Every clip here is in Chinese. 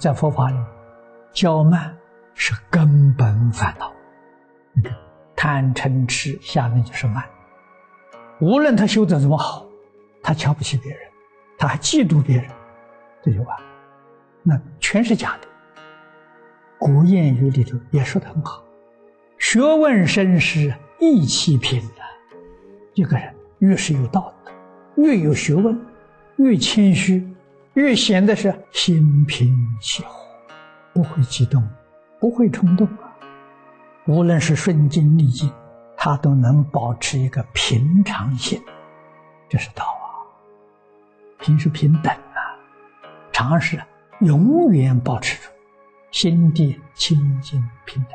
在佛法里，骄慢是根本烦恼。你看，贪嗔痴下面就是慢。无论他修得怎么好，他瞧不起别人，他还嫉妒别人，这就完。那全是假的。古谚语里头也说的很好：“学问深识意气平啊。”一个人越是有道德，越有学问，越谦虚，越显得是心平气和，不会激动，不会冲动啊。无论是顺境逆境，他都能保持一个平常心，这是道啊。平是平等啊，常是永远保持住。心地清净平等，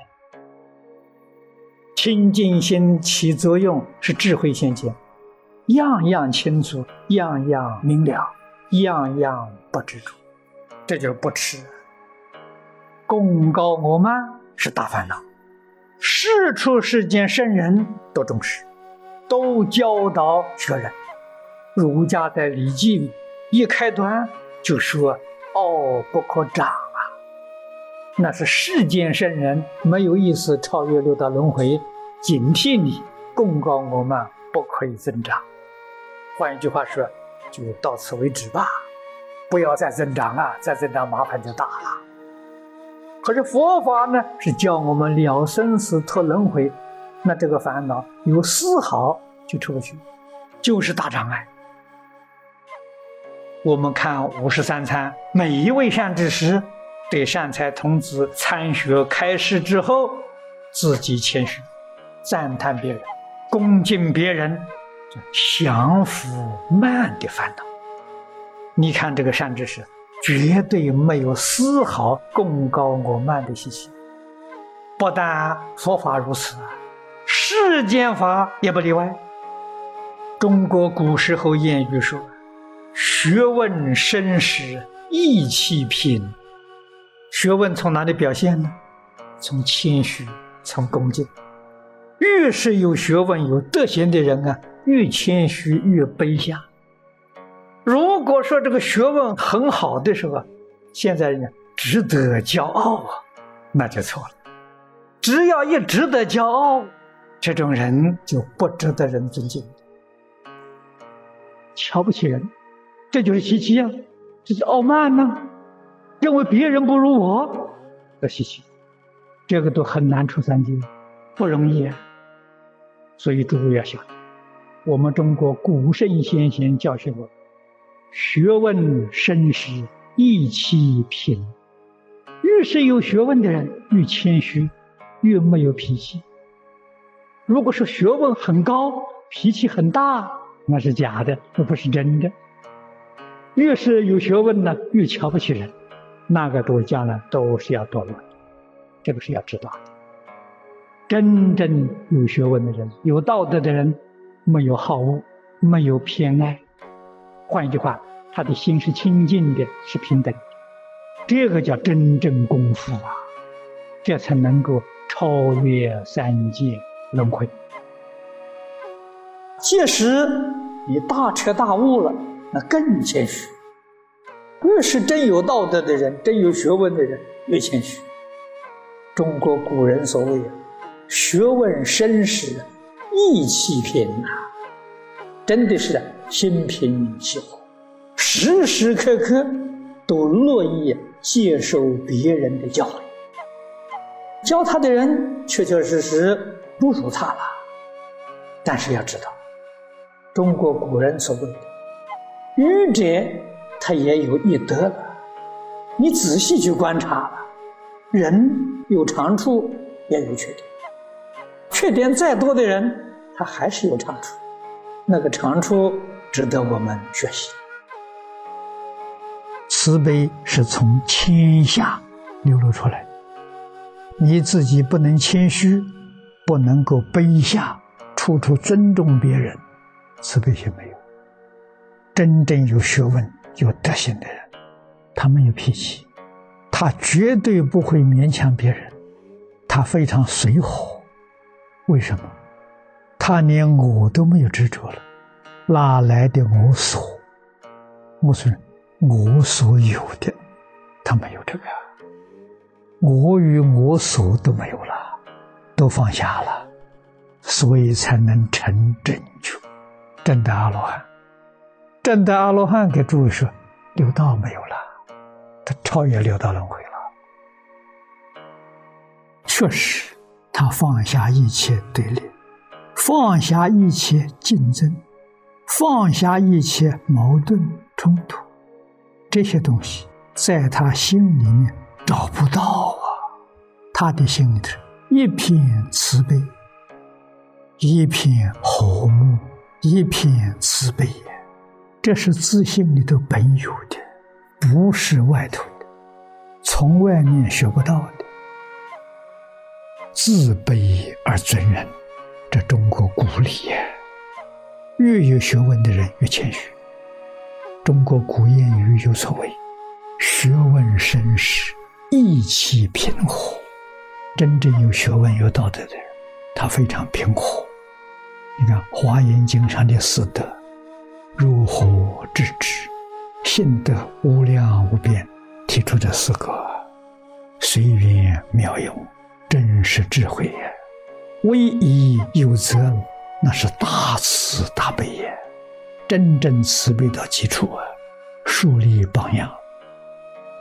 清净心起作用是智慧现前，样样清楚，样样明了，样样不执着，这就是不吃。功高我慢是大烦恼，世出世间圣人都重视，都教导学人。儒家在《礼记》一开端就说：“傲不可长啊。”那是世间圣人没有意思超越六道轮回，警惕你功高我慢不可以增长。换一句话说，就到此为止吧，不要再增长了，再增长麻烦就大了。可是佛法呢，是教我们了生死脱轮回，那这个烦恼有丝毫就出不去，就是大障碍。我们看五十三参，每一位善知识。对善财童子参学开示之后，自己谦虚，赞叹别人，恭敬别人，降服慢的烦恼。你看这个善知识，绝对没有丝毫功高我慢的习气。不但佛法如此啊，世间法也不例外。中国古时候谚语说：“学问深时意气平。”学问从哪里表现呢？从谦虚，从恭敬。越是有学问、有德行的人啊，越谦虚，越卑下。如果说这个学问很好的时候，现在人值得骄傲啊，那就错了。只要一值得骄傲，这种人就不值得人尊敬，瞧不起人，这就是习气啊，这是傲慢呢。认为别人不如我的习气，这个都很难出三界，不容易。啊所以诸位要晓得，我们中国古圣先贤教训我：学问深时意气平。越是有学问的人，越谦虚，越没有脾气。如果说学问很高，脾气很大，那是假的，那不是真的。越是有学问呢，越瞧不起人。那个都将来都是要堕落的，这个是要知道的。真正有学问的人、有道德的人，没有好恶，没有偏爱。换一句话，他的心是清净的，是平等的。这个叫真正功夫啊，这才能够超越三界轮回。届时你大彻大悟了，那更谦虚。越是真有道德的人，真有学问的人，越谦虚。中国古人所谓“学问深时意气平”呐，真的是心平气和，时时刻刻都乐意接受别人的教诲。教他的人确确实实不如他了，但是要知道，中国古人所谓的“愚者”。他也有一德，你仔细去观察了，人有长处也有缺点，缺点再多的人，他还是有长处，那个长处值得我们学习。慈悲是从谦下流露出来，你自己不能谦虚，不能够卑下，处处尊重别人，慈悲心没有。真正有学问。有德行的人，他没有脾气，他绝对不会勉强别人，他非常随和。为什么？他连我都没有执着了，哪来的我所？我说我所有的，他没有这个，我与我所都没有了，都放下了，所以才能成正觉，真的阿罗汉。真的阿罗汉给诸位说，六道没有了，他超越六道轮回了。确实，他放下一切对立，放下一切竞争，放下一切矛盾冲突，这些东西在他心里面找不到啊。他的心里头一片慈悲，一片和睦，一片慈悲。这是自信里头本有的，不是外头的，从外面学不到的。自卑而尊人，这中国古礼呀。越有学问的人越谦虚。中国古谚语有所谓：“学问深时，意气平和。”真正有学问、有道德的人，他非常平和。你看《华严经》上的四德。如何制止？性德无量无边，提出这四个，随缘妙用，真是智慧也！唯一有则，那是大慈大悲也！真正慈悲的基础啊，树立榜样。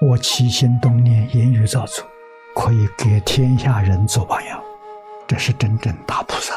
我起心动念、言语造作，可以给天下人做榜样，这是真正大菩萨。